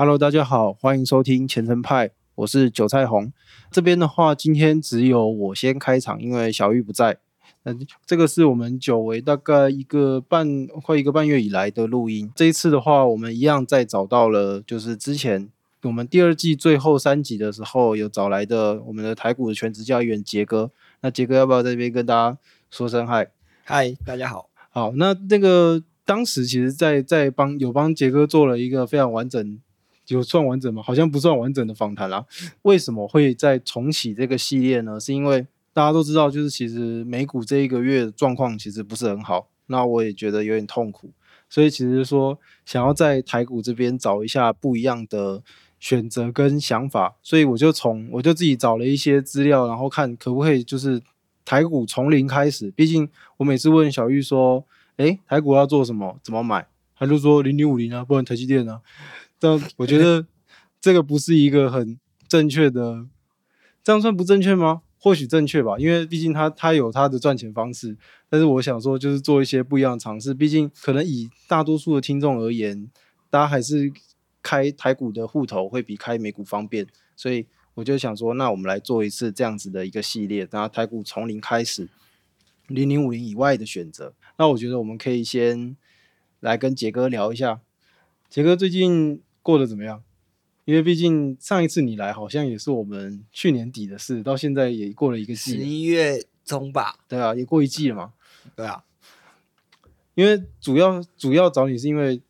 Hello，大家好，欢迎收听前程派，我是韭菜红。这边的话，今天只有我先开场，因为小玉不在。那这个是我们久违大概一个半快一个半月以来的录音。这一次的话，我们一样再找到了，就是之前我们第二季最后三集的时候有找来的我们的台股的全职教员杰哥。那杰哥要不要在这边跟大家说声嗨？嗨，大家好。好，那那个当时其实，在在帮有帮杰哥做了一个非常完整，有算完整吗？好像不算完整的访谈啦。为什么会再重启这个系列呢？是因为大家都知道，就是其实美股这一个月状况其实不是很好，那我也觉得有点痛苦，所以其实说想要在台股这边找一下不一样的选择跟想法，所以我就从我就自己找了一些资料，然后看可不可以就是台股从零开始。毕竟我每次问小玉说，诶，台股要做什么？怎么买？他就说零零五零啊，不然台积电啊。但我觉得这个不是一个很正确的，这样算不正确吗？或许正确吧，因为毕竟他他有他的赚钱方式。但是我想说，就是做一些不一样的尝试。毕竟可能以大多数的听众而言，大家还是开台股的户头会比开美股方便。所以我就想说，那我们来做一次这样子的一个系列，然后台股从零开始，零零五零以外的选择。那我觉得我们可以先来跟杰哥聊一下，杰哥最近过得怎么样？因为毕竟上一次你来好像也是我们去年底的事，到现在也过了一个季十，一月中吧，对啊，也过一季了嘛。对啊，因为主要主要找你是因为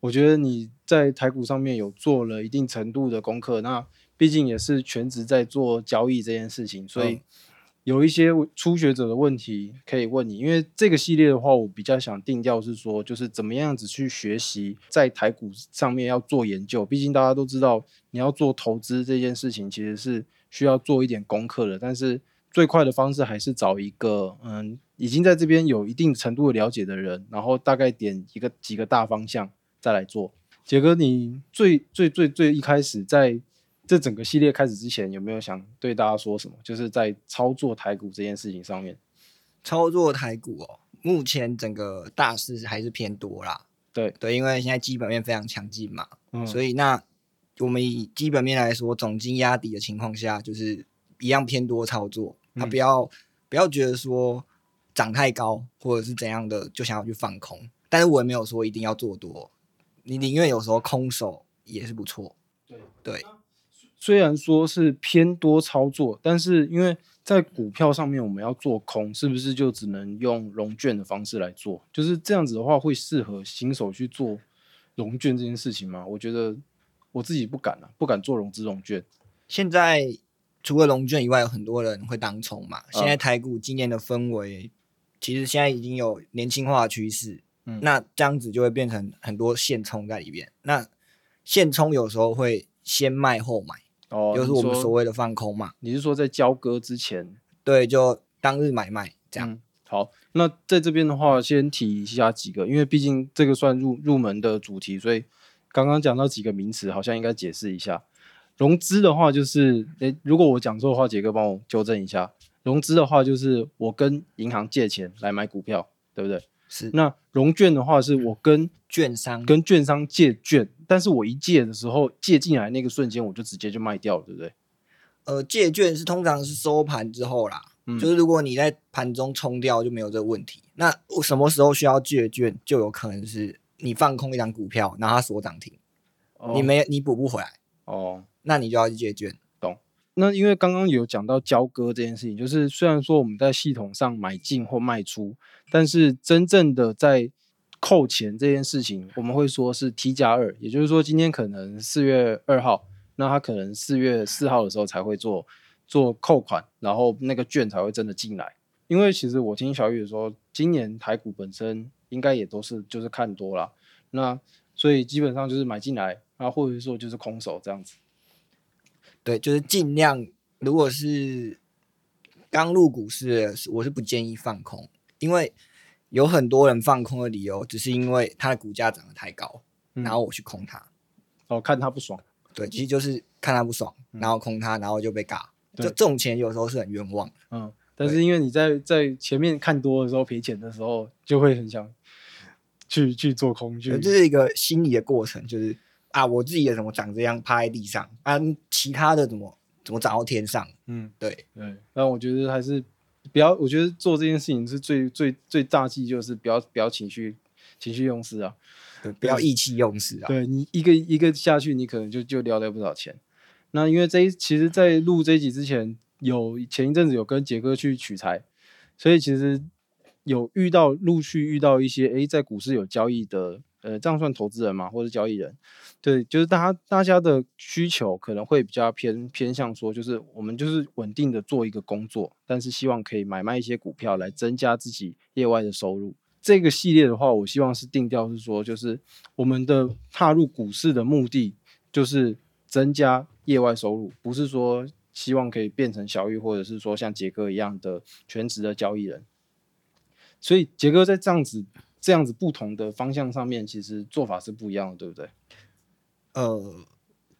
我觉得你在台股上面有做了一定程度的功课，那毕竟也是全职在做交易这件事情，所以嗯有一些初学者的问题可以问你。因为这个系列的话，我比较想定调是说，就是怎么样子去学习在台股上面要做研究。毕竟大家都知道，你要做投资这件事情，其实是需要做一点功课的。但是最快的方式还是找一个嗯，已经在这边有一定程度的了解的人，然后大概点一个几个大方向再来做。杰哥，你最最最最一开始在这整个系列开始之前，有没有想对大家说什么？就是在操作台股这件事情上面。操作台股哦，目前整个大势还是偏多啦。对对，因为现在基本面非常强劲嘛，嗯，所以那我们以基本面来说，总金压底的情况下，就是一样偏多操作。他、嗯不要不要觉得说涨太高或者是怎样的就想要去放空，但是我也没有说一定要做多，你宁愿有时候空手也是不错。对对，虽然说是偏多操作，但是因为在股票上面我们要做空，是不是就只能用融券的方式来做？就是这样子的话，会适合新手去做融券这件事情吗？我觉得我自己不敢啊，不敢做融资融券。现在除了融券以外，有很多人会当冲嘛。现在台股今年的氛围，其实现在已经有年轻化的趋势。嗯那这样子就会变成很多现冲在里面。那现冲有时候会先卖后买，哦，就是我们所谓的放空嘛。你是说在交割之前对，就当日买卖这样。嗯好，那在这边的话，先提一下几个，因为毕竟这个算入入门的主题，所以刚刚讲到几个名词，好像应该解释一下。融资的话，就是诶，如果我讲错的话，杰哥帮我纠正一下。融资的话，就是我跟银行借钱来买股票，对不对？是那融券的话，是我跟券商跟券商借券，但是我一借的时候，借进来那个瞬间，我就直接就卖掉了，对不对？呃借券是通常是收盘之后啦，嗯就是如果你在盘中冲掉就没有这个问题。那我什么时候需要借券，就有可能是你放空一张股票，然后它锁涨停，哦你没你补不回来，哦，那你就要去借券。那因为刚刚有讲到交割这件事情，就是虽然说我们在系统上买进或卖出，但是真正的在扣钱这件事情，我们会说是 T 加二，也就是说今天可能四月二号，那他可能四月四号的时候才会做做扣款，然后那个券才会真的进来。因为其实我听小雨说，今年台股本身应该也都是就是看多了，那所以基本上就是买进来，啊或者说就是空手这样子。对，就是尽量，如果是刚入股市，我是不建议放空，因为有很多人放空的理由，只是因为它的股价涨得太高，嗯然后我去空它。哦，看他不爽。对，其实就是看他不爽，然后空它，然后就被嘎。就这种钱有时候是很冤枉的。嗯，但是因为你在在前面看多的时候赔钱的时候，就会很想去去做空去呃。这是一个心理的过程，就是啊，我自己的怎么长这样趴在地上啊，其他的怎么怎么长到天上？嗯，对，对。但我觉得还是不要，我觉得做这件事情是最最最大忌，就是不要不要情绪情绪用事啊。对不要意气用事啊。对你一个一个下去，你可能就就聊了不少钱。那因为这一其实，在录这一集之前，有前一阵子有跟杰哥去取材，所以其实有遇到陆续遇到一些诶，在股市有交易的，呃，这样算投资人嘛，或者交易人？对，就是大家大家的需求可能会比较偏偏向说，就是我们就是稳定的做一个工作，但是希望可以买卖一些股票来增加自己业外的收入。这个系列的话，我希望是定调是说，就是我们的踏入股市的目的就是增加业外收入，不是说希望可以变成小玉，或者是说像杰哥一样的全职的交易人。所以杰哥在这样子这样子不同的方向上面，其实做法是不一样的，对不对？呃，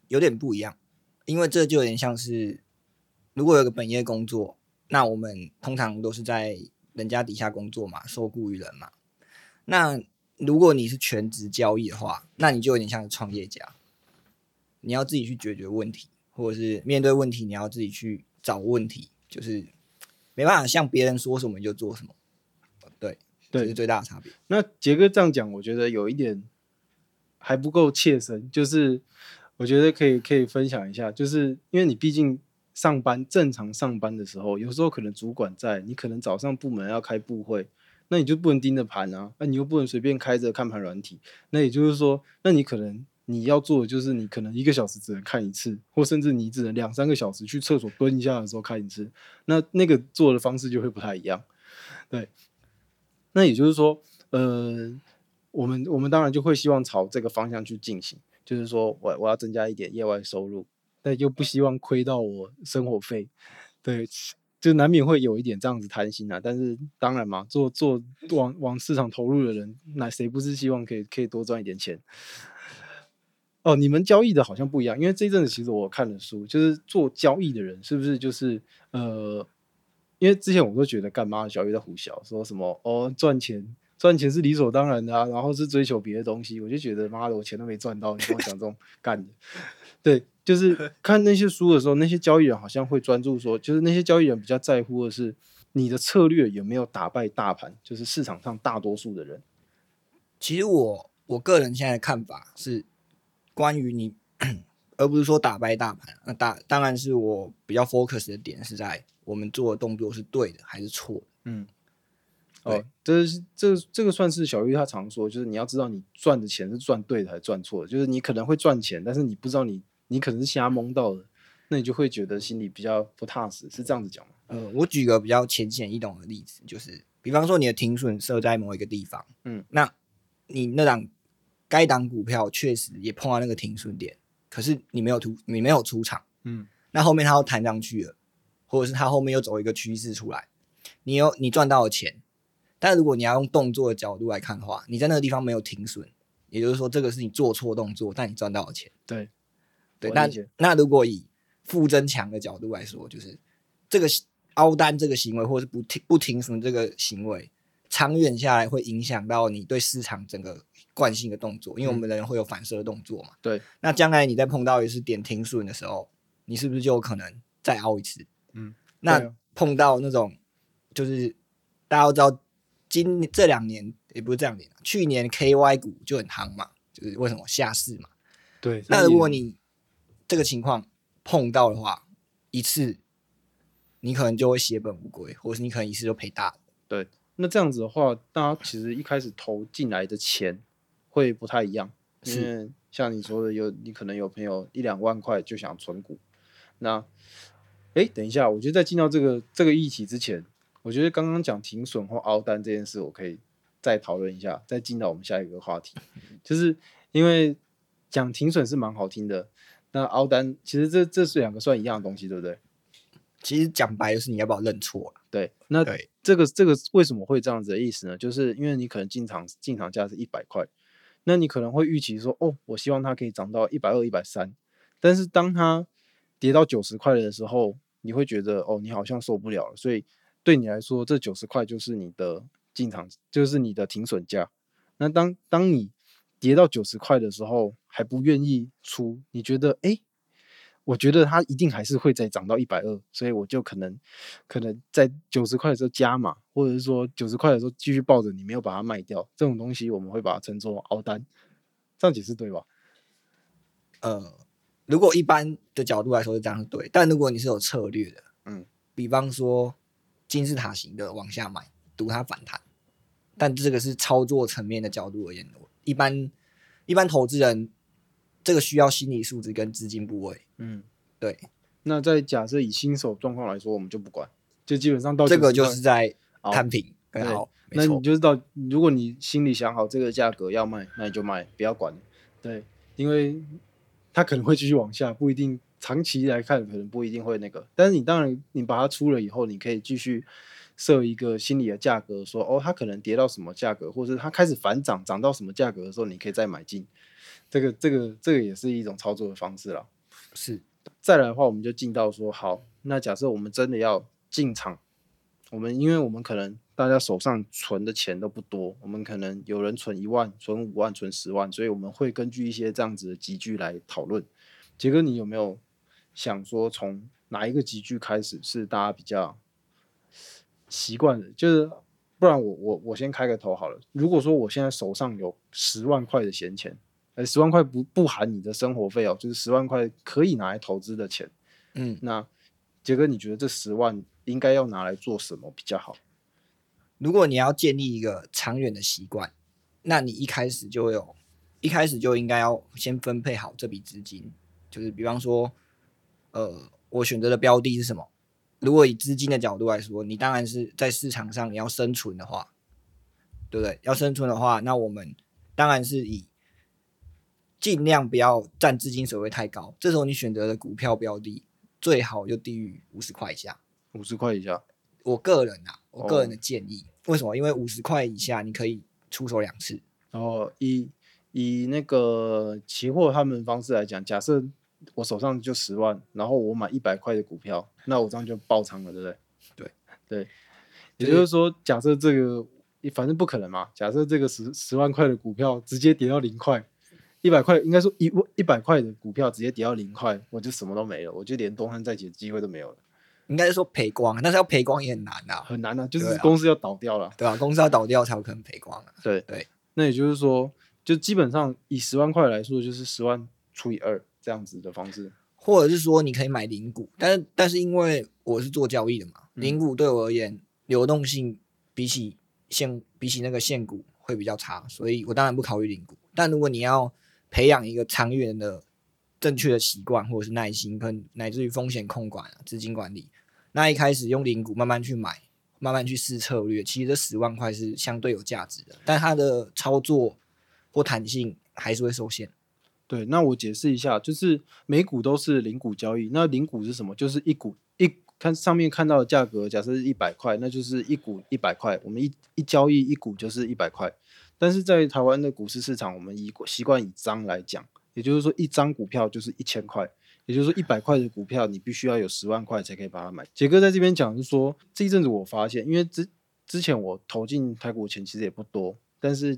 有点不一样，因为这就有点像是，如果有个本业工作，那我们通常都是在人家底下工作嘛，受雇于人嘛。那如果你是全职交易的话，那你就有点像是创业家，你要自己去解决问题，或者是面对问题，你要自己去找问题，就是没办法像别人说什么就做什么。对，这是最大的差别。那杰哥这样讲，我觉得有一点还不够切身，就是我觉得可以可以分享一下，就是因为你毕竟上班正常上班的时候，有时候可能主管在，你可能早上部门要开部会，那你就不能盯着盘啊，那你又不能随便开着看盘软体，那也就是说，那你可能你要做的就是你可能一个小时只能看一次，或甚至你只能两三个小时去厕所蹲一下的时候看一次，那那个做的方式就会不太一样，对。那也就是说，呃，我们我们当然就会希望朝这个方向去进行，就是说我我要增加一点业外收入，但又不希望亏到我生活费，对，就难免会有一点这样子贪心啊。但是当然嘛，做做往往市场投入的人，那谁不是希望可以可以多赚一点钱？哦，你们交易的好像不一样，因为这一阵子其实我看了书，就是做交易的人是不是就是呃。因为之前我都觉得干妈小鱼在胡笑，说什么哦赚钱赚钱是理所当然的啊，然后是追求别的东西，我就觉得妈的我钱都没赚到，你跟我讲这种干的，对，就是 看那些书的时候，那些交易人好像会专注说，就是那些交易人比较在乎的是你的策略有没有打败大盘，就是市场上大多数的人。其实我我个人现在的看法是关于你，而不是说打败大盘。那大当然是我比较 focus 的点是在。我们做的动作是对的还是错的？嗯，哦，这是这这个算是小玉他常说，就是你要知道你赚的钱是赚对的还是赚错的。就是你可能会赚钱，但是你不知道你你可能是瞎蒙到的，那你就会觉得心里比较不踏实，是这样子讲吗？呃，我举个比较浅显易懂的例子，就是比方说你的停损设在某一个地方，嗯，那你那档该档股票确实也碰到那个停损点，可是你没有出你没有出场，嗯，那后面它又弹上去了。或者是它后面又走一个趋势出来，你有你赚到了钱，但如果你要用动作的角度来看的话，你在那个地方没有停损，也就是说这个是你做错动作，但你赚到了钱。对，对，那那如果以负增强的角度来说，就是这个凹单这个行为，或者是不停不停损这个行为，长远下来会影响到你对市场整个惯性的动作，因为我们人会有反射的动作嘛。对，那将来你在碰到一次点停损的时候，你是不是就有可能再凹一次？嗯，那碰到那种，就是大家都知道，今这两年也不是这两年，去年 KY 股就很夯嘛，就是为什么下市嘛。对，那如果你这个情况碰到的话，一次你可能就会血本无归，或者是你可能一次就赔大了。对，那这样子的话，大家其实一开始投进来的钱会不太一样，因为像你说的，有你可能有朋友一两万块就想存股，那。哎，等一下，我觉得在进到这个这个议题之前，我觉得刚刚讲停损或凹单这件事，我可以再讨论一下，再进到我们下一个话题，就是因为讲停损是蛮好听的，那凹单其实这这是两个算一样的东西，对不对？其实讲白就是你要不要认错了？对，那这个这个为什么会这样子的意思呢？就是因为你可能进场进场价是一百块，那你可能会预期说，哦，我希望它可以涨到一百二、一百三，但是当它跌到九十块的时候，你会觉得哦，你好像受不了了，所以对你来说，这九十块就是你的进场，就是你的停损价。那当当你跌到九十块的时候还不愿意出，你觉得哎？我觉得它一定还是会再涨到一百二，所以我就可能可能在九十块的时候加码，或者是说九十块的时候继续抱着，你没有把它卖掉，这种东西我们会把它称作熬单，这样解释对吧？呃，如果一般的角度来说是这样对，但如果你是有策略的，嗯，比方说金字塔型的往下买，赌它反弹，但这个是操作层面的角度而言，一般一般投资人。这个需要心理素质跟资金部位。嗯，对。那在假设以新手状况来说，我们就不管，就基本上到这个就是在摊平。好，那你就是到，如果你心里想好这个价格要卖，那你就卖，不要管。对，因为它可能会继续往下，不一定长期来看可能不一定会那个。但是你当然你把它出了以后，你可以继续设一个心理的价格，说哦，它可能跌到什么价格，或者它开始反涨，涨到什么价格的时候，你可以再买进。这个这个这个也是一种操作的方式了。是，再来的话，我们就进到说，好，那假设我们真的要进场，我们因为我们可能大家手上存的钱都不多，我们可能有人存一万、存五万、存十万，所以我们会根据一些这样子的集聚来讨论。杰哥，你有没有想说，从哪一个集聚开始是大家比较习惯的？就是不然我我我先开个头好了。如果说我现在手上有十万块的闲钱。呃，十万块不不含你的生活费哦，就是十万块可以拿来投资的钱。嗯，那杰哥，你觉得这十万应该要拿来做什么比较好？如果你要建立一个长远的习惯，那你一开始就有，一开始就应该要先分配好这笔资金。就是比方说，呃，我选择的标的是什么？如果以资金的角度来说，你当然是在市场上你要生存的话，对不对？要生存的话，那我们当然是以尽量不要占资金水位太高，这时候你选择的股票标的最好就低于五十块以下。五十块以下，我个人啊，我个人的建议，为什么？因为五十块以下你可以出手两次。然后以以那个期货他们方式来讲，假设我手上就十万，然后我买一百块的股票，那我这样就爆仓了，对不对？对对，也就是说，假设这个反正不可能嘛，假设这个十十万块的股票直接跌到零块。一百块应该说一一百块的股票直接跌到零块，我就什么都没了，我就连东山再起的机会都没有了。应该是说赔光，但是要赔光也很难啊，很难啊，就是公司要倒掉了，对吧？公司要倒掉才有可能赔光啊。对对，那也就是说，就基本上以十万块来说，就是十万除以二这样子的方式，或者是说你可以买零股，但是但是因为我是做交易的嘛，零股对我而言流动性比起现比起那个现股会比较差，所以我当然不考虑零股。但如果你要培养一个长远的正确的习惯，或者是耐心，跟乃至于风险控管、资金管理。那一开始用零股慢慢去买，慢慢去试策略，其实这十万块是相对有价值的，但它的操作或弹性还是会受限。对，那我解释一下，就是每股都是零股交易。那零股是什么？就是一股一看上面看到的价格，假设是一百块，那就是一股一百块。我们一一交易一股就是一百块。但是在台湾的股市市场，我们以习惯以张来讲，也就是说一张股票就是一千块，也就是说一百块的股票，你必须要有十万块才可以把它买。杰哥在这边讲是说，这一阵子我发现，因为之之前我投进台股钱其实也不多，但是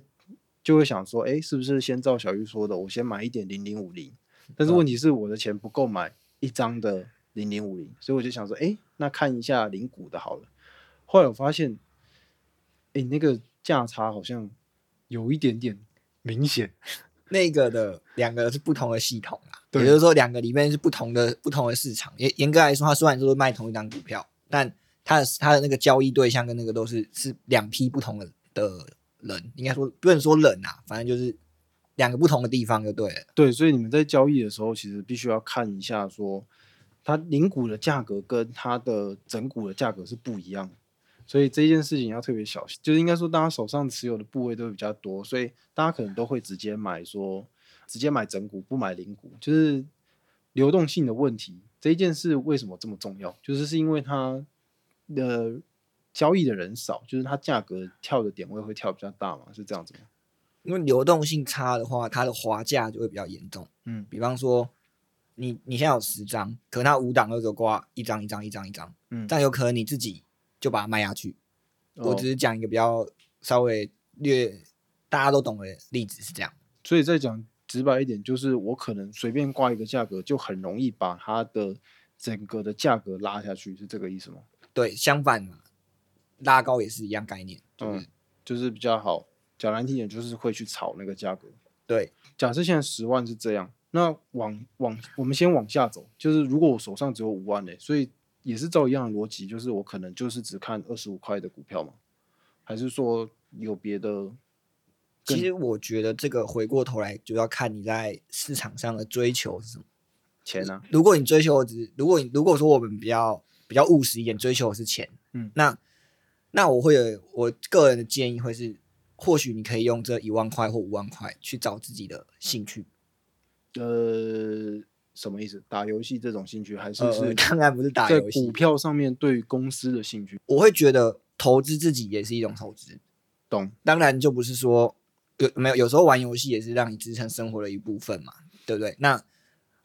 就会想说，哎，是不是先照小玉说的，我先买一点零零五零？但是问题是我的钱不够买一张的零零五零，所以我就想说，哎，那看一下零股的好了。后来我发现，哎，那个价差好像。有一点点明显，那个的两个是不同的系统啊，也就是说两个里面是不同的不同的市场。严严格来说，它虽然说卖同一张股票，但它的它的那个交易对象跟那个都是是两批不同的的人，应该说不能说人啊，反正就是两个不同的地方就对了。对，所以你们在交易的时候，其实必须要看一下，说它零股的价格跟它的整股的价格是不一样。所以这件事情要特别小心，就是应该说，大家手上持有的部位都比较多，所以大家可能都会直接买，说直接买整股，不买零股，就是流动性的问题。这一件事为什么这么重要？就是是因为它的交易的人少，就是它价格跳的点位会跳比较大嘛，是这样子吗？因为流动性差的话，它的滑价就会比较严重。嗯，比方说你你现在有十张，可能它五档都只挂一张一张一张一张，嗯，但有可能你自己。就把它卖下去。我只是讲一个比较稍微略大家都懂的例子是这样。所以再讲直白一点，就是我可能随便挂一个价格，就很容易把它的整个的价格拉下去，是这个意思吗？对，相反嘛，拉高也是一样概念，就是、嗯，就是比较好。讲难听点，就是会去炒那个价格。对，假设现在十万是这样，那往往我们先往下走，就是如果我手上只有五万嘞，所以也是照一样的逻辑，就是我可能就是只看二十五块的股票嘛，还是说有别的？其实我觉得这个回过头来就要看你在市场上的追求是什么。钱呢、如果你追求的只，如果你如果说我们比较比较务实一点，追求的是钱，嗯那那我会有我个人的建议会是，或许你可以用这一万块或五万块去找自己的兴趣。呃，什么意思？打游戏这种兴趣，还是呃，是当然不是打游戏股，票上面对于公司的兴趣？我会觉得投资自己也是一种投资。懂？当然就不是说有没有有时候玩游戏也是让你支撑生活的一部分嘛，对不对？那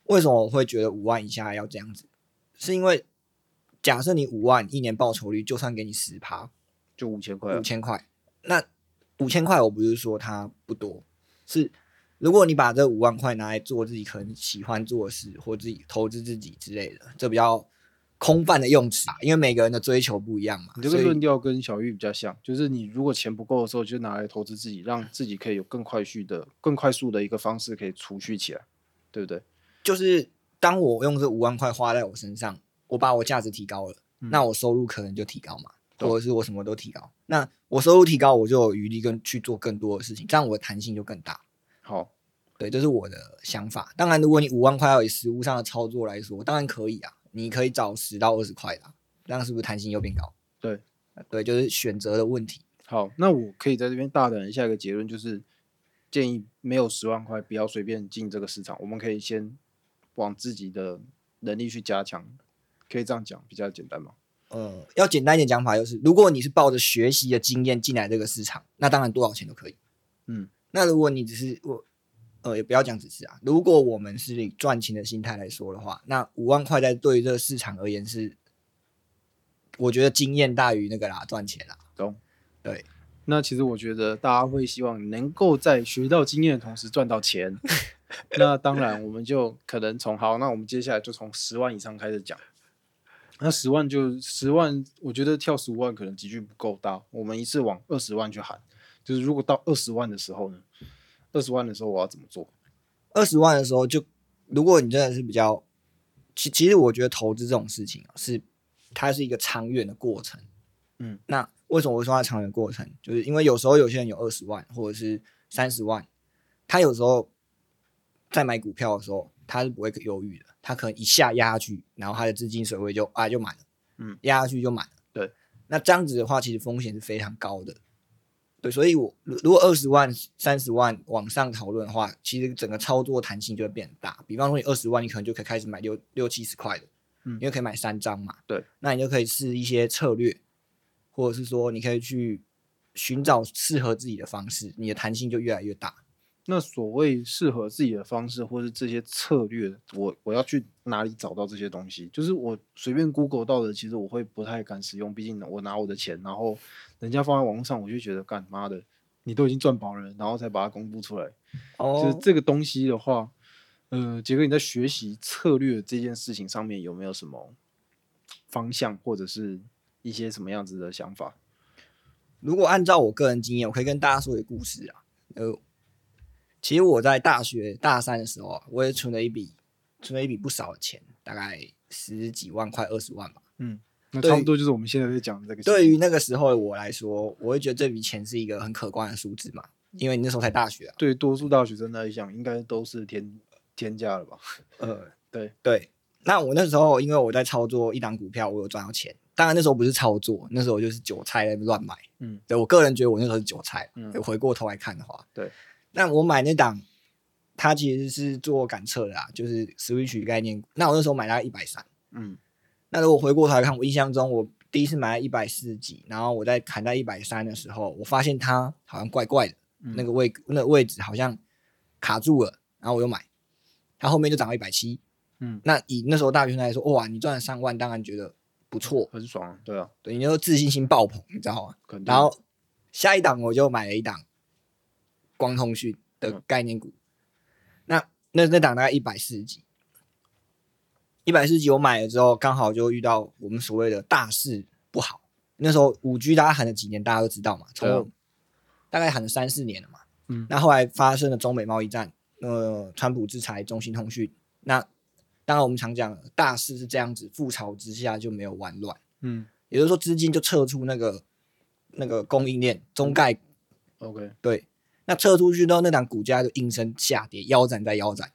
为什么我会觉得五万以下要这样子？是因为假设你五万一年报酬率就算给你十趴，就五千块啊五，千块，那五千块我不是说它不多，是如果你把这五万块拿来做自己可能喜欢做的事，或自己投资自己之类的，这比较空泛的用词啊，因为每个人的追求不一样嘛，你这个论调跟小玉比较像，就是你如果钱不够的时候，就拿来投资自己，让自己可以有更快速的、更快速的一个方式可以储蓄起来，对不对？就是当我用这五万块花在我身上，我把我价值提高了，嗯那我收入可能就提高嘛，或者是我什么都提高。那我收入提高，我就有余力跟去做更多的事情，这样我的弹性就更大。好，对，这是我的想法。当然，如果你五万块要以实物上的操作来说，当然可以啊，你可以找十到二十块的啊、这样是不是弹性又变高？对，对，就是选择的问题。好，那我可以在这边大胆的下一个结论，就是建议没有十万块不要随便进这个市场，我们可以先往自己的能力去加强，可以这样讲比较简单吗？呃，要简单一点讲法，就是如果你是抱着学习的经验进来这个市场，那当然多少钱都可以。嗯，那如果你只是我，呃，也不要讲只是啊，如果我们是以赚钱的心态来说的话，那五万块在对于这个市场而言是，我觉得经验大于那个啦，赚钱啦。懂？对，那其实我觉得大家会希望能够在学到经验的同时赚到钱。那当然，我们就可能从好，那我们接下来就从十万以上开始讲。那十万就十万，我觉得跳十五万可能集距不够大，我们一次往二十万去喊。就是如果到二十万的时候呢，二十万的时候我要怎么做？二十万的时候就，如果你真的是比较，其其实我觉得投资这种事情啊，是它是一个长远的过程。嗯，那为什么我会说它长远过程？就是因为有时候有些人有二十万或者是三十万，他有时候在买股票的时候，他是不会犹豫的，他可能一下压下去，然后他的资金水位就啊就满了，嗯，压下去就满了。对，那这样子的话，其实风险是非常高的。对，所以我如如果二十万、三十万往上讨论的话，其实整个操作弹性就会变大。比方说你二十万，你可能就可以开始买六六七十块的，嗯因为可以买三张嘛。对，那你就可以试一些策略，或者是说你可以去寻找适合自己的方式，你的弹性就越来越大。那所谓适合自己的方式，或是这些策略，我我要去哪里找到这些东西？就是我随便 Google 到的，其实我会不太敢使用，毕竟我拿我的钱，然后人家放在网络上，我就觉得干妈的，你都已经赚饱了，然后才把它公布出来。哦就是这个东西的话，呃，杰哥你在学习策略这件事情上面有没有什么方向，或者是一些什么样子的想法？如果按照我个人经验，我可以跟大家说一个故事啊。呃，其实我在大学大三的时候啊，我也存了一笔，存了一笔不少的钱，大概十几万块、二十万吧。嗯，那差不多就是我们现在在讲的这个。对于那个时候的我来说，我会觉得这笔钱是一个很可观的数字嘛，因为你那时候才大学啊。对多数大学生来讲，应该都是天天价了吧？呃，对对。那我那时候因为我在操作一档股票，我有赚到钱。当然那时候不是操作，那时候我就是韭菜在乱买。嗯，对我个人觉得我那时候是韭菜。嗯嗯，回过头来看的话，对。那我买那档，它其实是做感测的啊，就是 Switch 概念股。那我那时候买大概一百三。嗯那如果回过头来看，我印象中我第一次买在一百四十几，然后我在砍到一百三的时候，我发现它好像怪怪的，嗯那个位那个位置好像卡住了，然后我又买，它后面就涨到一百七。嗯，那以那时候大学生来说，哇，你赚了三万，当然觉得不错，很爽啊，对啊，对，你就自信心爆棚，你知道吗？然后下一档我就买了一档光通讯的嗯。概念股，那那那档大概一百四十几，一百四十几我买了之后，刚好就遇到我们所谓的大势不好。那时候五 G 大家喊了几年，大家都知道嘛，从大概喊了三四年了嘛。嗯。那后来发生了中美贸易战，呃，川普制裁中兴通讯，那当然我们常讲大势是这样子，覆巢之下就没有完卵，嗯。也就是说资金就撤出那个那个供应链中概，OK，对，那撤出去之后，那档股价就应声下跌，腰斩在腰斩。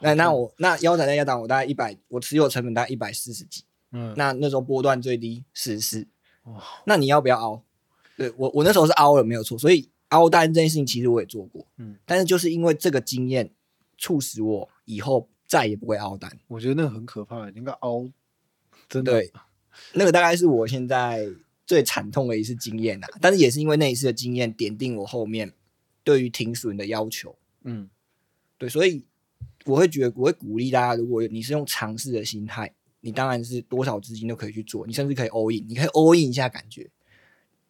那那我那腰斩在腰斩，我大概一百，我持有成本大概一百四十几。嗯，那那时候波段最低四十四哇，那你要不要凹？对我我那时候是凹了没有错，所以凹单这件事情其实我也做过，嗯，但是就是因为这个经验，促使我以后再也不会凹单。我觉得那个很可怕，那个凹真的对，那个大概是我现在最惨痛的一次经验啦，但是也是因为那一次的经验点定我后面对于停损的要求。嗯对，所以我会觉得，我会鼓励大家，如果你是用尝试的心态，你当然是多少资金都可以去做，你甚至可以 all in，你可以 all in 一下，感觉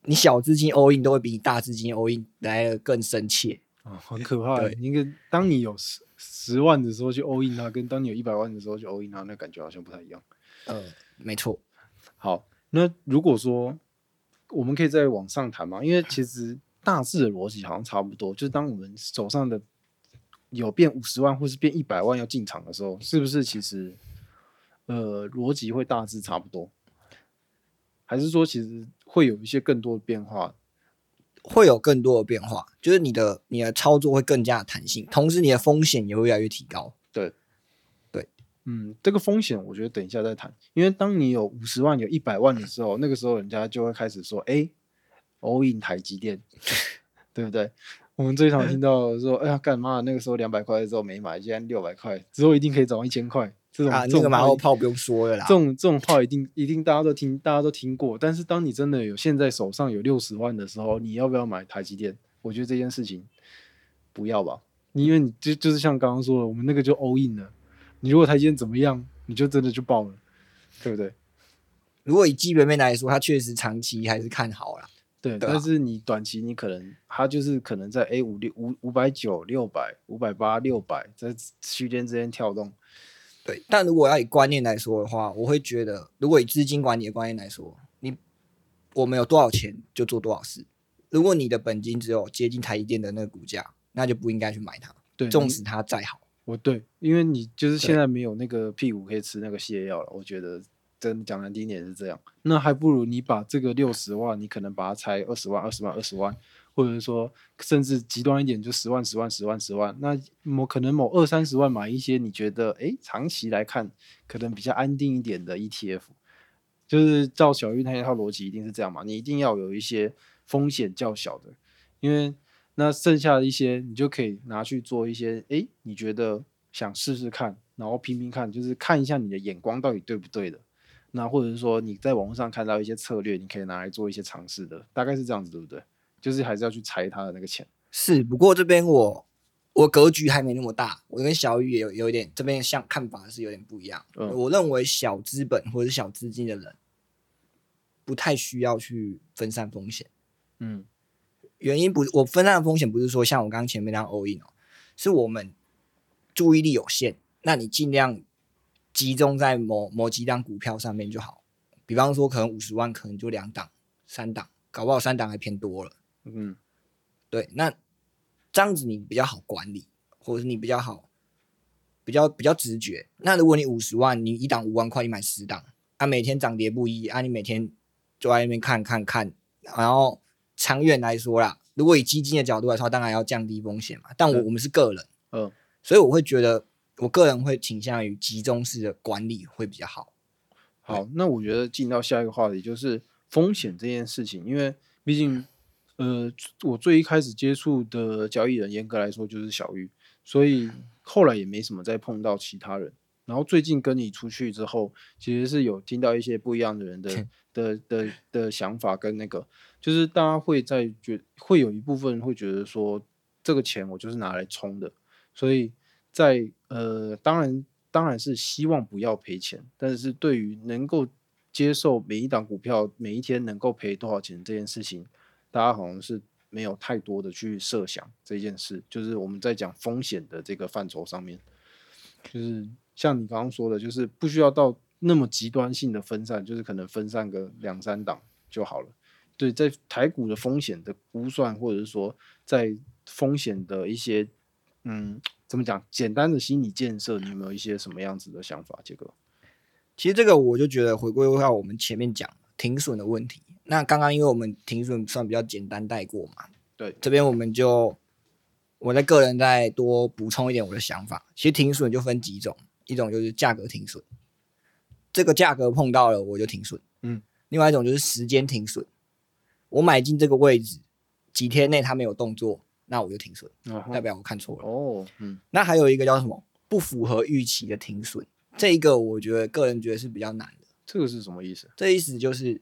你小资金 all in 都会比你大资金 all in 来的更深切。啊，很可怕欸。对一个当你有十十万的时候去 all in 它，跟当你有一百万的时候去 all in 它，那感觉好像不太一样。呃，没错，好，那如果说我们可以再往上谈嘛，因为其实大致的逻辑好像差不多，就是当我们手上的有变五十万或是变一百万要进场的时候，是不是其实呃逻辑会大致差不多？还是说其实会有一些更多的变化？会有更多的变化，就是你的你的操作会更加的弹性，同时你的风险也会越来越提高。对，对嗯，这个风险我觉得等一下再谈，因为当你有五十万、有一百万的时候，那个时候人家就会开始说：“哎，all in 台积电，对不对？”我们最常听到 说：“哎呀，干嘛？那个时候两百块的时候没买，现在六百块，之后一定可以涨到一千块。”这种、啊，这种那个马后炮不用说了啦这。种这种话一定一定大家都听，大家都听过。但是当你真的有现在手上有六十万的时候，你要不要买台积电？我觉得这件事情不要吧，因为你就就是像刚刚说的，我们那个就 all in 了。你如果台积电怎么样，你就真的就爆了，对不对？如果以基本面来说，它确实长期还是看好啦。对，对啊但是你短期你可能它就是可能在 A 五六五五百九、六百、五百八、六百在区间之间跳动。对，但如果要以观念来说的话，我会觉得，如果以资金管理的观念来说，你我们有多少钱就做多少事。如果你的本金只有接近台积电的那个股价，那就不应该去买它，纵使它再好。我对，因为你就是现在没有那个屁股可以吃那个泻药了，我觉得真讲难听一点是这样。那还不如你把这个六十万，你可能把它拆二十万、二十万、二十万，或者说甚至极端一点就十万、十万、十万、十万。那某可能某二三十万买一些你觉得诶长期来看可能比较安定一点的 ETF，就是照小玉那一套逻辑一定是这样嘛，你一定要有一些风险较小的，因为那剩下的一些你就可以拿去做一些，诶，你觉得想试试看，然后拼拼看，就是看一下你的眼光到底对不对的。那或者是说你在网络上看到一些策略，你可以拿来做一些尝试的，大概是这样子，对不对？就是还是要去裁他的那个钱。是，不过这边我我格局还没那么大，我跟小雨也有有一点这边像看法是有点不一样。嗯我认为小资本或者是小资金的人，不太需要去分散风险。嗯原因不，我分散的风险不是说像我刚刚前面那样 all in 哦，是我们注意力有限，那你尽量集中在某某几档股票上面就好。比方说，可能五十万，可能就两档、三档，搞不好三档还偏多了。嗯对，那这样子你比较好管理，或者是你比较好，比较比较直觉。那如果你五十万，你一档五万块，你买十档，啊，每天涨跌不一，啊，你每天就在那边看看看，然后长远来说啦，如果以基金的角度来说，当然要降低风险嘛。但我嗯我们是个人，嗯所以我会觉得，我个人会倾向于集中式的管理会比较好。好，那我觉得进到下一个话题就是风险这件事情，因为毕竟，呃，我最一开始接触的交易人，严格来说就是小玉，所以后来也没什么再碰到其他人。然后最近跟你出去之后，其实是有听到一些不一样的人的 的的的想法跟那个，就是大家会在觉会有一部分人会觉得说，这个钱我就是拿来充的，所以在呃，当然当然是希望不要赔钱，但是对于能够接受每一档股票每一天能够赔多少钱这件事情，大家好像是没有太多的去设想这件事，就是我们在讲风险的这个范畴上面，就是像你刚刚说的，就是不需要到那么极端性的分散，就是可能分散个两三档就好了。对，在台股的风险的估算，或者是说在风险的一些，嗯，怎么讲，简单的心理建设，你有没有一些什么样子的想法，杰哥？其实这个我就觉得回归到我们前面讲停损的问题。那刚刚因为我们停损算比较简单带过嘛，对，这边我们就我在个人再多补充一点我的想法。其实停损就分几种，一种就是价格停损，这个价格碰到了我就停损，嗯，另外一种就是时间停损，我买进这个位置几天内它没有动作，那我就停损，代表我看错了。哦，嗯，那还有一个叫什么不符合预期的停损。这一个我觉得个人觉得是比较难的。这个是什么意思？这意思就是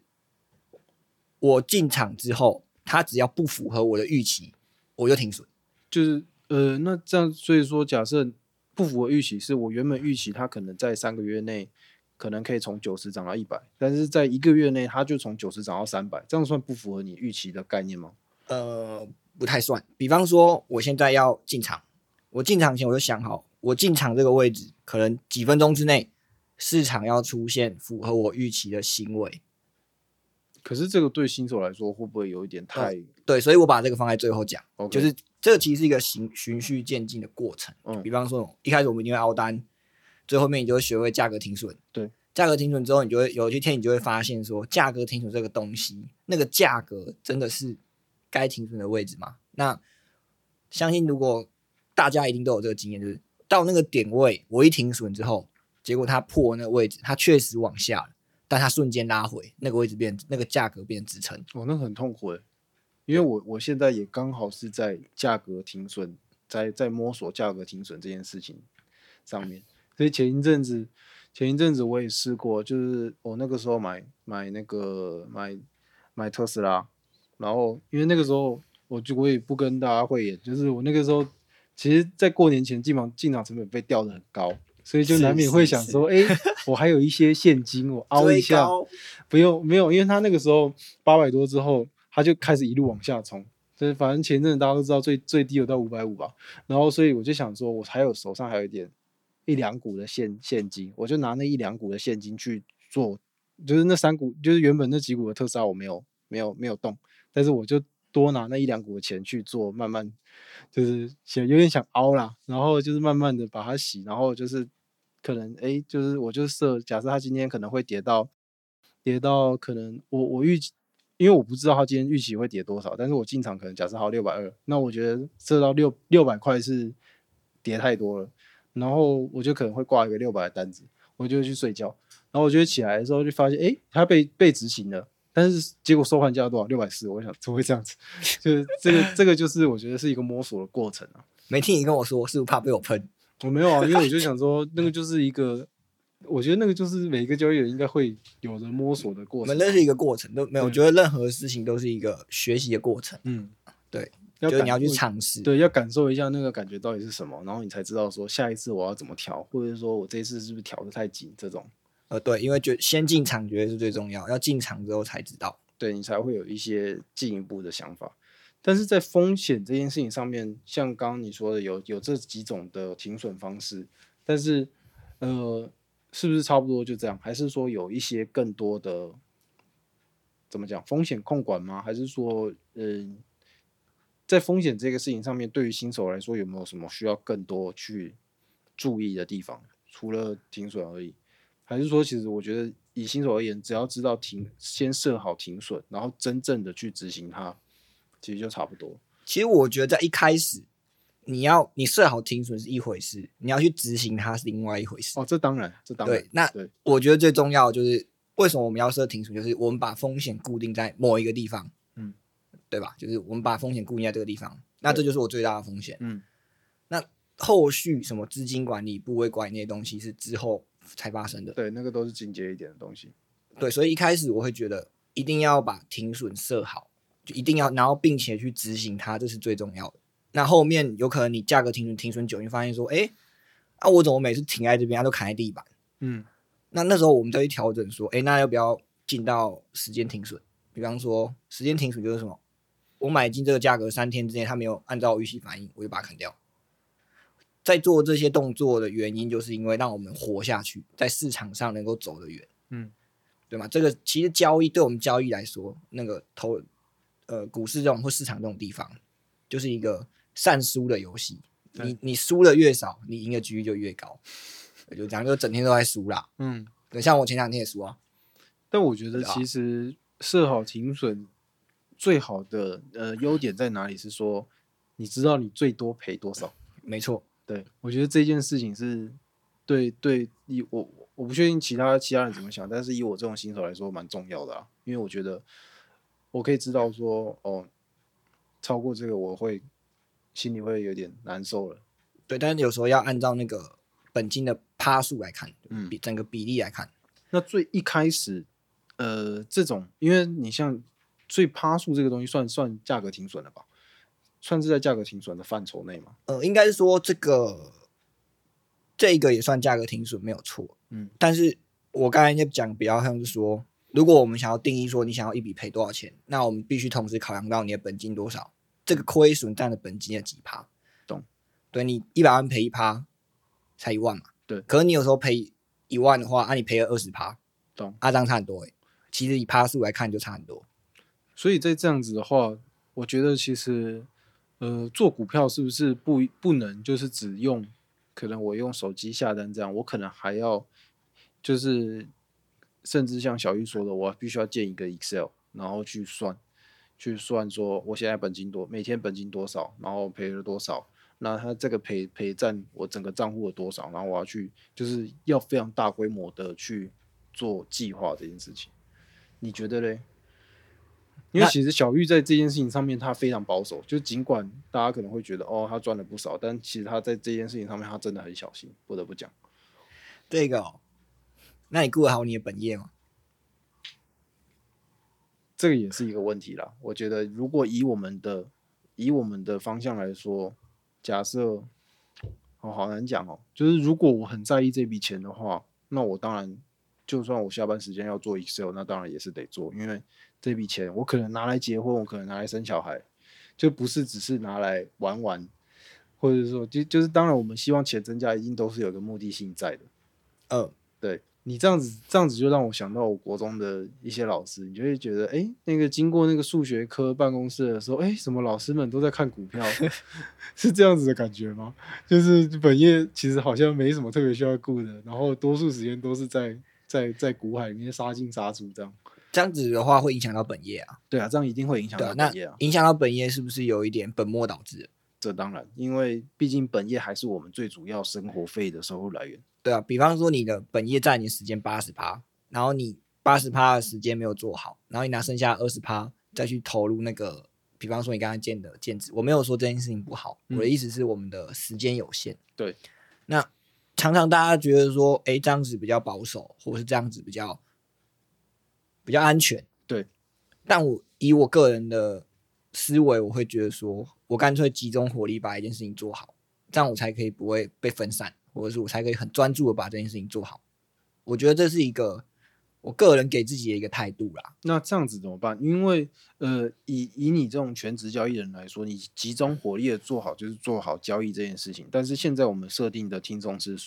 我进场之后，它只要不符合我的预期，我就停损。就是呃，那这样，所以说假设不符合预期，是我原本预期它可能在三个月内可能可以从九十涨到一百，但是在一个月内它就从九十涨到三百，这样算不符合你预期的概念吗？呃，不太算。比方说，我现在要进场，我进场前我就想好。我进场这个位置，可能几分钟之内，市场要出现符合我预期的行为。可是这个对新手来说，会不会有一点太……对，所以我把这个放在最后讲，就是这个其实是一个循循序渐进的过程。嗯，比方说，一开始我们一定会凹单，最后面你就会学会价格停损。对，价格停损之后，你就会有一天你就会发现说，价格停损这个东西，那个价格真的是该停损的位置嘛？那相信如果大家一定都有这个经验，就是。到那个点位，我一停损之后，结果它破那个位置，它确实往下了，但它瞬间拉回那个位置变，那个价格变支撑。哦，那很痛苦诶，因为我我现在也刚好是在价格停损，在在摸索价格停损这件事情上面。所以前一阵子，前一阵子我也试过，就是我那个时候买买那个买买特斯拉，然后因为那个时候我就我也不跟大家会演，就是我那个时候。其实，在过年前进场进场成本被调的很高，所以就难免会想说：“哎，我还有一些现金，我凹一下，不用没有，因为他那个时候八百多之后，他就开始一路往下冲。就是反正前阵大家都知道最最低有到五百五吧，然后所以我就想说，我还有手上还有一点一两股的现现金，我就拿那一两股的现金去做，就是那三股，就是原本那几股的特斯拉我没有没有没有动，但是我就多拿那一两股的钱去做，慢慢。”就是想有点想凹啦，然后就是慢慢的把它洗，然后就是可能哎，就是我就设假设它今天可能会跌到跌到可能我我预因为我不知道它今天预期会跌多少，但是我进场可能假设好六百二，那我觉得设到六六百块是跌太多了，然后我就可能会挂一个六百的单子，我就去睡觉，然后我就起来的时候就发现哎，它被被执行了。但是结果收盘价多少？六百四。我想怎么会这样子？就是这个，这个就是我觉得是一个摸索的过程啊。没听你跟我说，是不是怕被我喷？我没有啊，因为我就想说，那个就是一个，我觉得那个就是每一个交易人应该会有的摸索的过程。我们那是一个过程，都没有。我觉得任何事情都是一个学习的过程。嗯，对，就是你要去尝试，对，要感受一下那个感觉到底是什么，然后你才知道说下一次我要怎么调，或者说我这一次是不是调的太紧这种。呃，对，因为就先进场觉得是最重要，要进场之后才知道，对你才会有一些进一步的想法。但是在风险这件事情上面，像刚刚你说的，有有这几种的停损方式，但是呃，是不是差不多就这样？还是说有一些更多的怎么讲风险控管吗？还是说，嗯，在风险这个事情上面，对于新手来说，有没有什么需要更多去注意的地方？除了停损而已？还是说，其实我觉得以新手而言，只要知道停，先设好停损，然后真正的去执行它，其实就差不多。其实我觉得在一开始，你要你设好停损是一回事，你要去执行它是另外一回事。哦，这当然，这当然。对，那对，我觉得最重要就是为什么我们要设停损，就是我们把风险固定在某一个地方，嗯，对吧？就是我们把风险固定在这个地方，那这就是我最大的风险。嗯，那后续什么资金管理、部位管理那些东西是之后。才发生的，对，那个都是进阶一点的东西。对，所以一开始我会觉得一定要把停损设好，就一定要，然后并且去执行它，这是最重要的。那后面有可能你价格停损停损久，你发现说，哎，啊，我怎么每次停在这边，它都砍在地板？嗯，那那时候我们再去调整，说，哎，那要不要进到时间停损？比方说时间停损就是什么？我买进这个价格三天之内它没有按照预期反应，我就把它砍掉。在做这些动作的原因，就是因为让我们活下去，在市场上能够走得远，嗯，对吗？这个其实交易对我们交易来说，那个投呃股市这种或市场这种地方，就是一个善输的游戏。你你输的越少，你赢的几率就越高。就这样，就整天都在输啦。嗯，对，像我前两天也输啊。但我觉得其实设好停损最好的呃优点在哪里？是说你知道你最多赔多少。没错，对我觉得这件事情是对对以我我不确定其他其他人怎么想，但是以我这种新手来说蛮重要的啊，因为我觉得我可以知道说哦，超过这个我会心里会有点难受了。对，但是有时候要按照那个本金的趴数来看，嗯比整个比例来看。那最一开始，呃，这种因为你像最趴数这个东西算算价格停损了吧？算是在价格停损的范畴内吗？呃，应该是说这个这个也算价格停损没有错，嗯，但是我刚才就讲比较像是说，如果我们想要定义说你想要一笔赔多少钱，那我们必须同时考量到你的本金多少，这个亏损占的本金的几趴，懂？对你一百万赔一趴，才一万嘛，对可是你有时候赔一万的话，啊，你赔了二十趴，懂？啊，这样差很多诶、其实以趴数来看就差很多。所以在这样子的话，我觉得其实，呃，做股票是不是不不能就是只用，可能我用手机下单这样，我可能还要就是，甚至像小玉说的，我必须要建一个 Excel，然后去算，去算说我现在本金多，每天本金多少，然后赔了多少，那它这个赔赔占我整个账户的多少，然后我要去就是要非常大规模的去做计划这件事情，你觉得嘞？因为其实小玉在这件事情上面，他非常保守。就尽管大家可能会觉得，哦，他赚了不少，但其实他在这件事情上面，他真的很小心，不得不讲。这个、哦，那你顾得好你的本业吗？这个也是一个问题啦。我觉得，如果以我们的以我们的方向来说，假设哦，好难讲哦。就是如果我很在意这笔钱的话，那我当然，就算我下班时间要做 Excel，那当然也是得做，因为这笔钱我可能拿来结婚，我可能拿来生小孩，就不是只是拿来玩玩，或者说就就是当然我们希望钱增加，一定都是有个目的性在的。嗯，对你这样子，这样子就让我想到我国中的一些老师，你就会觉得，哎、那个经过那个数学科办公室的时候，哎、什么老师们都在看股票，是这样子的感觉吗？就是本业其实好像没什么特别需要顾的，然后多数时间都是在在在股海里面杀进杀出这样。这样子的话会影响到本业啊。对啊，这样一定会影响到本业啊。影响到本业是不是有一点本末倒置？这当然，因为毕竟本业还是我们最主要生活费的收入来源。对啊，比方说你的本业占你时间八十趴，然后你八十趴的时间没有做好，然后你拿剩下二十趴再去投入那个，比方说你刚刚建的建制，我没有说这件事情不好，嗯我的意思是我们的时间有限。对，那常常大家觉得说，哎，这样子比较保守，或者是这样子比较比较安全。对，但我以我个人的思维，我会觉得说，我干脆集中火力把一件事情做好，这样我才可以不会被分散，或者是我才可以很专注的把这件事情做好。我觉得这是一个我个人给自己的一个态度啦。那这样子怎么办？因为呃，以以你这种全职交易人来说，你集中火力的做好就是做好交易这件事情。但是现在我们设定的听众是，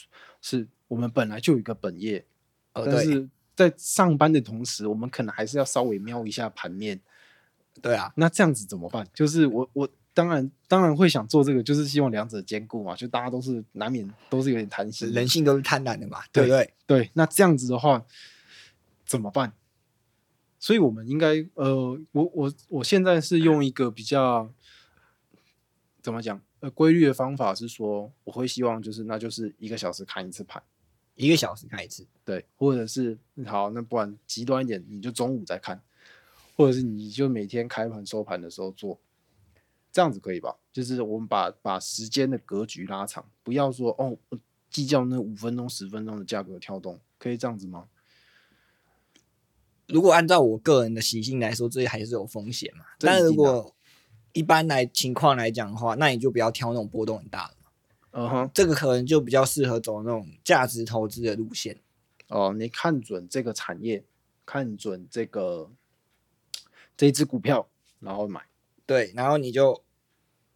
是我们本来就有一个本业，呃，但是在上班的同时，我们可能还是要稍微瞄一下盘面。对啊，那这样子怎么办？就是我我当然当然会想做这个，就是希望两者兼顾嘛，就大家都是难免都是有点贪心，人性都是贪婪的嘛，对不对？对，那这样子的话怎么办？所以我们应该，呃，我我我现在是用一个比较怎么讲，呃，规律的方法是说，我会希望就是那就是一个小时看一次盘，一个小时看一次，对，或者是好，那不然极端一点，你就中午再看，或者是你就每天开盘收盘的时候做，这样子可以吧？就是我们把把时间的格局拉长，不要说哦，我计较那五分钟、十分钟的价格跳动，可以这样子吗？如果按照我个人的习性来说，这还是有风险嘛。但如果一般来情况来讲的话，那你就不要挑那种波动很大的嘛。嗯哼，这个可能就比较适合走那种价值投资的路线。哦，你看准这个产业，看准这个这一只股票，然后买。对，然后你就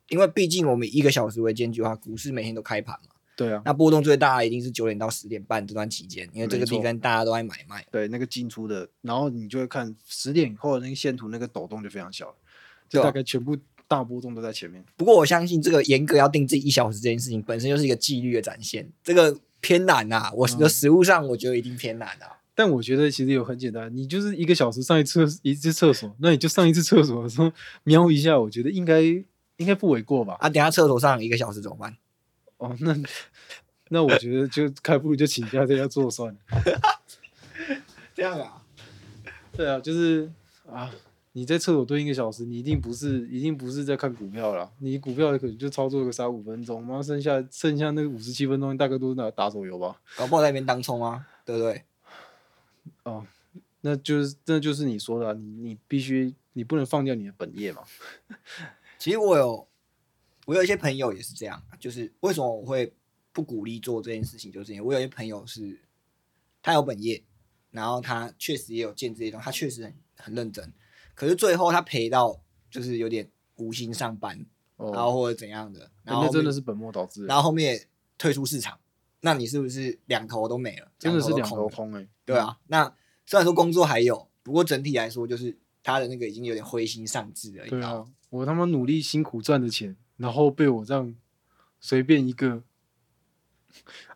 因为毕竟我们以一个小时为间距的话，股市每天都开盘嘛，对啊，那波动最大的一定是九点到十点半这段期间，因为这个地方大家都在买卖。对那个进出的，然后你就会看十点以后的那个线图，那个抖动就非常小就大概全部大波动都在前面。不过我相信这个严格要定自己一小时这件事情本身就是一个纪律的展现，这个偏难呐、我的嗯实物上我觉得一定偏难啊。但我觉得其实有很简单，你就是一个小时上一次一次厕所，那你就上一次厕所的时候瞄一下，我觉得应该应该不为过吧？啊，等下厕所上一个小时怎么办？哦，那那我觉得就还不如就请假在家做算了。这样啊？对啊，就是啊，你在厕所蹲一个小时，你一定不是一定不是在看股票啦，你股票可能就操作个三五分钟，然后剩下剩下那个五十七分钟大概都是拿打手游吧？搞不好在那边当冲啊，对不对？哦，那就是那就是你说的啊、你你必须你不能放掉你的本业嘛。其实我有我有一些朋友也是这样，就是为什么我会不鼓励做这件事情，就是因为我有一些朋友是他有本业，然后他确实也有建这些东西，他确实很很认真，可是最后他赔到就是有点无心上班，哦，然后或者怎样的，然后那真的是本末倒置，然后后面也退出市场，那你是不是两头都没了？真的是两头空哎、对啊，那虽然说工作还有，不过整体来说就是他的那个已经有点灰心丧志了。你对啊，我他妈努力辛苦赚的钱，然后被我这样随便一个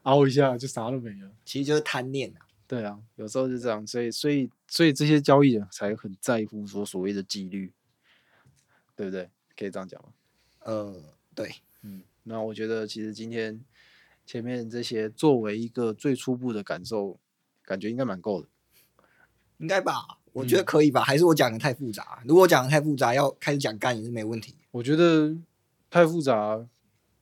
凹一下就啥都没了。其实就是贪念啊。对啊，有时候是这样，所以所以所以这些交易人才很在乎说所谓的纪律，对不对？可以这样讲吗？呃，对，嗯，那我觉得其实今天前面这些作为一个最初步的感受，感觉应该蛮够的。应该吧？我觉得可以吧？还是我讲的太复杂？如果讲的太复杂，要开始讲干也是没问题。我觉得太复杂，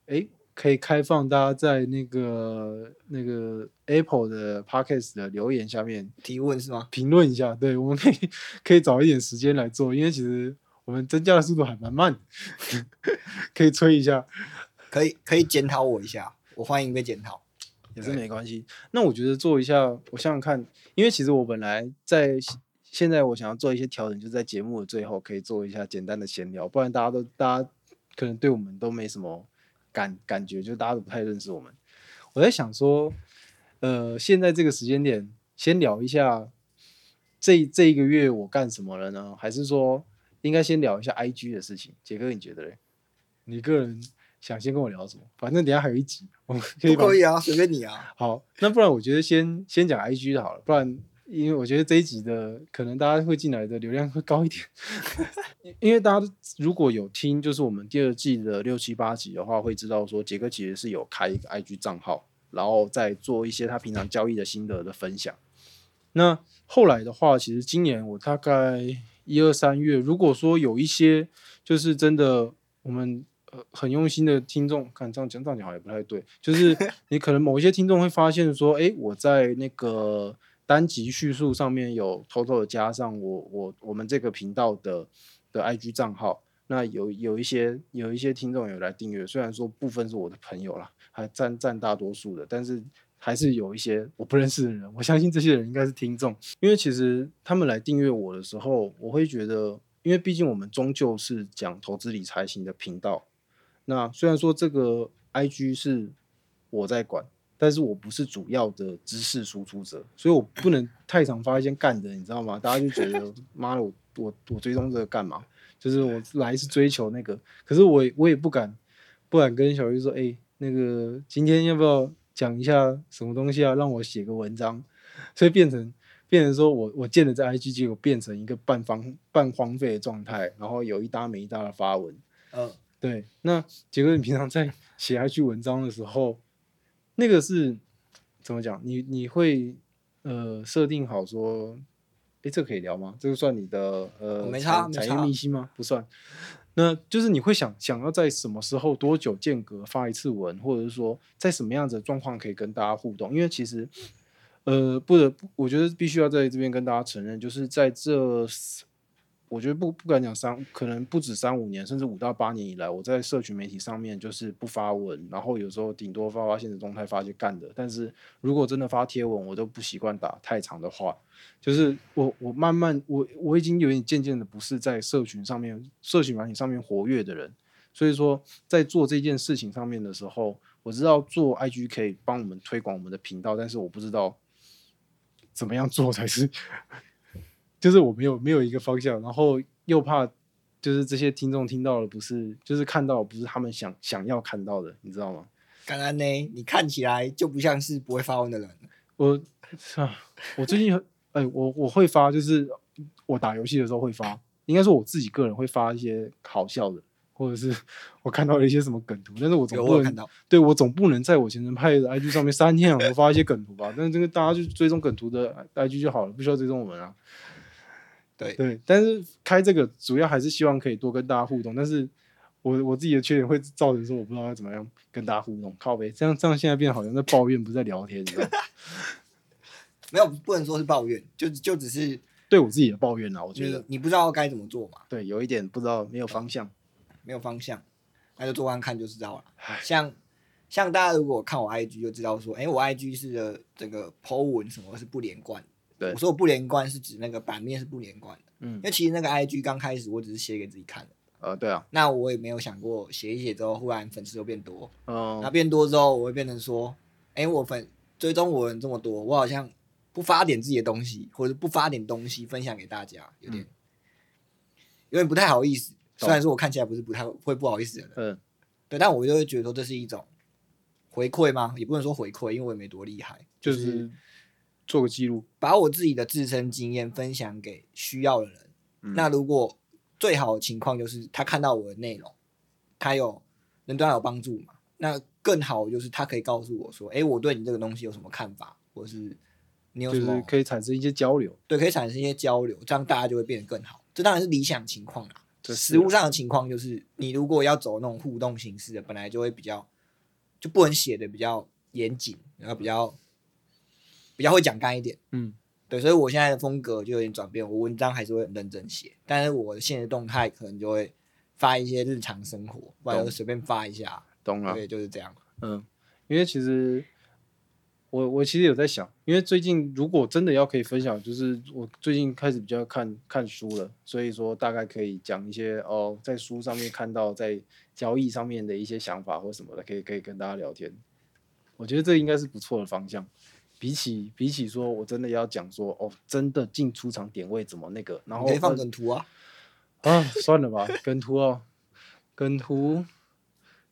诶，可以开放大家在那个那个 Apple 的 Podcast 的留言下面提问是吗？评论一下，对，我们可以 可以找一点时间来做，因为其实我们增加的速度还蛮慢，可以催一下可以，可以检讨我一下，我欢迎被检讨。也是没关系。那我觉得做一下，我想想看，因为其实我本来在现在我想要做一些调整，就是在节目的最后可以做一下简单的闲聊，不然大家都大家可能对我们都没什么感感觉，就大家都不太认识我们。我在想说，呃，现在这个时间点，先聊一下这这一个月我干什么了呢？还是说应该先聊一下 IG 的事情？杰哥，你觉得嘞？你个人想先跟我聊什么？反正等下还有一集，我们可以可以啊，随便你啊。好，那不然我觉得先先讲 IG 的好了，不然因为我觉得这一集的可能大家会进来的流量会高一点，因为大家如果有听就是我们第二季的六七八集的话，会知道说杰哥其实是有开一个 IG 账号，然后再做一些他平常交易的心得的分享。那后来的话，其实今年我大概一二三月，如果说有一些就是真的我们呃很用心的听众，看这样讲这样讲好像也不太对，就是你可能某一些听众会发现说，诶，我在那个单集叙述上面有偷偷的加上我我我们这个频道的的 IG 账号。那有有一些有一些听众有来订阅，虽然说部分是我的朋友啦，还占占大多数的，但是还是有一些我不认识的人。我相信这些人应该是听众，因为其实他们来订阅我的时候，我会觉得，因为毕竟我们终究是讲投资理财型的频道。那虽然说这个 IG 是我在管，但是我不是主要的知识输出者，所以我不能 太常发一些干的，你知道吗？大家就觉得妈的，我我我追踪这个干嘛？就是我来是追求那个，可是我我也不敢不敢跟小玉说，哎、那个今天要不要讲一下什么东西啊？让我写个文章，所以变成变成说我我建的这 IG 结果变成一个半荒半荒废的状态，然后有一搭没一搭的发文。嗯，对，那杰哥，你平常在写 IG 文章的时候，那个是怎么讲？你你会呃设定好说，诶，这个可以聊吗？这个算你的呃没差产产业秘辛吗？不算。那就是你会想想要在什么时候多久间隔发一次文，或者是说在什么样子的状况可以跟大家互动？因为其实呃不得不，我觉得必须要在这边跟大家承认，就是在这我觉得不不敢讲三，可能不止三五年，甚至五到八年以来，我在社群媒体上面就是不发文，然后有时候顶多发发现实动态发些干的。但是如果真的发贴文，我都不习惯打太长的话，就是我我慢慢我我已经有点渐渐的不是在社群上面、社群媒体上面活跃的人，所以说在做这件事情上面的时候，我知道做 IG 可以帮我们推广我们的频道，但是我不知道怎么样做才是。就是我没有没有一个方向，然后又怕就是这些听众听到了不是，就是看到不是他们想想要看到的，你知道吗？刚刚呢，你看起来就不像是不会发文的人。我啊，我最近哎，我我会发，就是我打游戏的时候会发，应该说我自己个人会发一些好笑的，或者是我看到了一些什么梗图，但是我总不能对我总不能在我前程派的 IG 上面三天两头发一些梗图吧？但是这个大家就追踪梗图的 IG 就好了，不需要追踪我们啊。对对，但是开这个主要还是希望可以多跟大家互动，但是我我自己的缺点会造成说我不知道要怎么样跟大家互动，靠呗，这样这样现在变好像在抱怨，不是在聊天，你知道 没有，不能说是抱怨，就就只是 对我自己的抱怨啊。我觉得你不知道该怎么做嘛，对，有一点不知道，没有方向，没有方向，那就做完看就知道了。像像大家如果看我 IG 就知道说，哎，我 IG 是的这个 po 文什么是不连贯。我说我不连贯是指那个版面是不连贯的，嗯，因为其实那个 I G 刚开始我只是写给自己看的，呃，对啊，那我也没有想过写一写之后忽然粉丝又变多，哦，那变多之后我会变成说，哎，我粉追踪我人这么多，我好像不发点自己的东西，或者不发点东西分享给大家，有点有点不太好意思。虽然说我看起来不是不太会不好意思的人，嗯，对，但我就会觉得说这是一种回馈吗？也不能说回馈，因为我也没多厉害，就是。做个记录，把我自己的自身经验分享给需要的人。那如果最好的情况就是他看到我的内容，他有能对他有帮助嘛？那更好就是他可以告诉我说：“哎，我对你这个东西有什么看法，或是你有什么可以产生一些交流？”对，可以产生一些交流，这样大家就会变得更好。这当然是理想情况啦。实物上的情况就是，你如果要走那种互动形式的，本来就会比较就不能写的比较严谨，然后比较。比较会讲干一点，嗯，对，所以我现在的风格就有点转变，我文章还是会很认真写，但是我的现实动态可能就会发一些日常生活，不然就随便发一下，懂了，对，就是这样，嗯，因为其实我我其实有在想，因为最近如果真的要可以分享，就是我最近开始比较看看书了，所以说大概可以讲一些哦，在书上面看到在交易上面的一些想法或什么的，可以可以跟大家聊天，我觉得这应该是不错的方向。比起比起说，我真的要讲说哦，真的进出场点位怎么那个，然后可以放梗图啊啊，算了吧，梗图哦，梗图，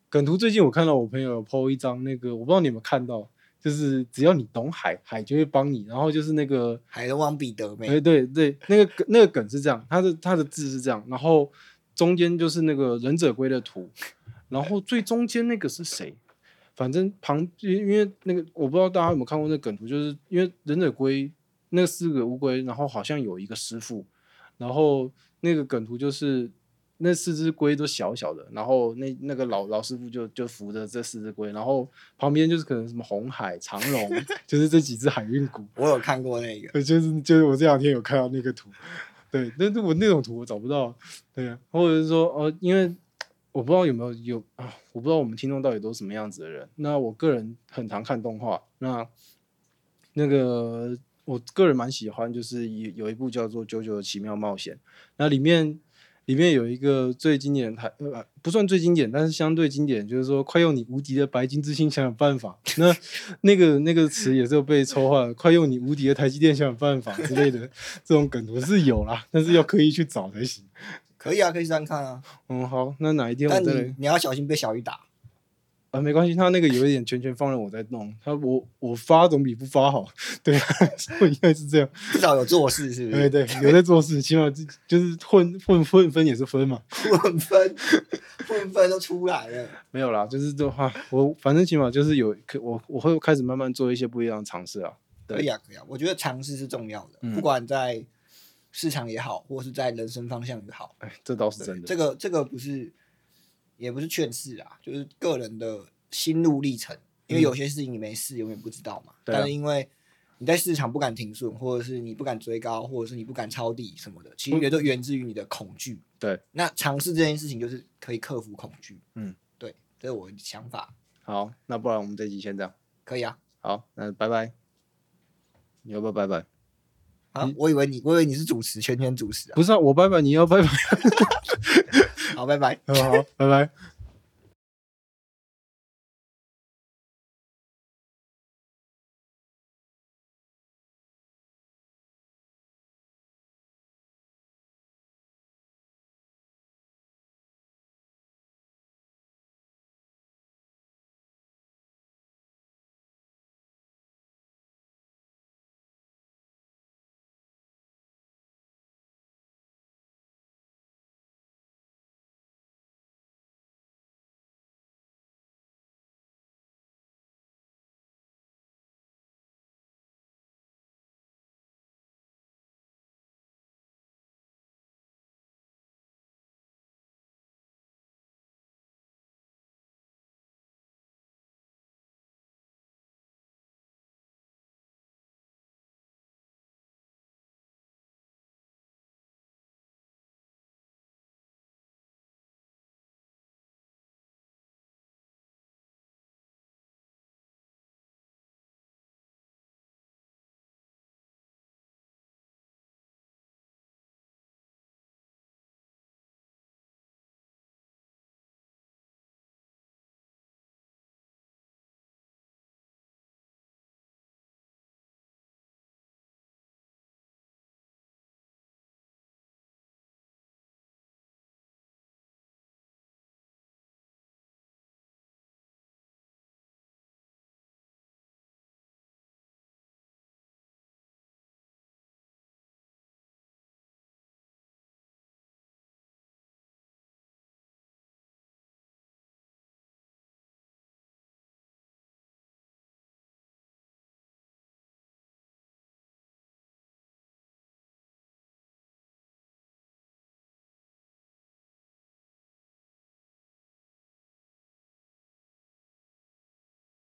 梗图。最近我看到我朋友 PO 一张那个，我不知道你有没有看到，就是只要你懂海，海就会帮你。然后就是那个海龙王彼得，哎对对，那个那个梗是这样，他的他的字是这样，然后中间就是那个忍者龟的图，然后最中间那个是谁？反正旁因因为那个我不知道大家有没有看过那梗图，就是因为忍者龟那四个乌龟，然后好像有一个师傅，然后那个梗图就是那四只龟都小小的，然后那那个老老师傅就就扶着这四只龟，然后旁边就是可能什么红海、长龙，就是这几只海运股。我有看过那个，就是就是我这两天有看到那个图，对，但是我那种图我找不到，对，或者是说哦，因为。我不知道有没有有啊，我不知道我们听众到底都是什么样子的人。那我个人很常看动画，那那个我个人蛮喜欢，就是有有一部叫做《九九的奇妙冒险》，那里面里面有一个最经典的台，呃，不算最经典，但是相对经典，就是说快用你无敌的白金之星想想办法。那 那个那个词也是有被抽换，快用你无敌的台积电想想办法之类的这种梗图是有啦，但是要刻意去找才行。可以啊，可以这样看啊。嗯，好，那哪一天我你你要小心被小鱼打。啊，没关系，他那个有一点全权放任我在弄，他我我发总比不发好，对，应该是这样。至少有做事，是不是？对对，有在做事，起码就是混混混分也是分嘛。混分，混分都出来了。没有啦，就是这话，我反正起码就是有，可我我会开始慢慢做一些不一样的尝试啊。可以啊，可以啊，我觉得尝试是重要的，不管在。市场也好，或是在人生方向也好，哎，这倒是真的。这个这个不是，也不是劝世啊，就是个人的心路历程。因为有些事情你没试，永远不知道嘛。但是因为你在市场不敢停损，或者是你不敢追高，或者是你不敢抄底什么的，其实也都源自于你的恐惧。对，那尝试这件事情就是可以克服恐惧。嗯，对，这是我的想法。好，那不然我们这集先这样。可以啊。好，那拜拜。你要不要拜拜？啊，我以为你，我以为你是主持，全权主持啊。不是啊，我拜拜，你要拜拜。好，拜拜。好，拜拜。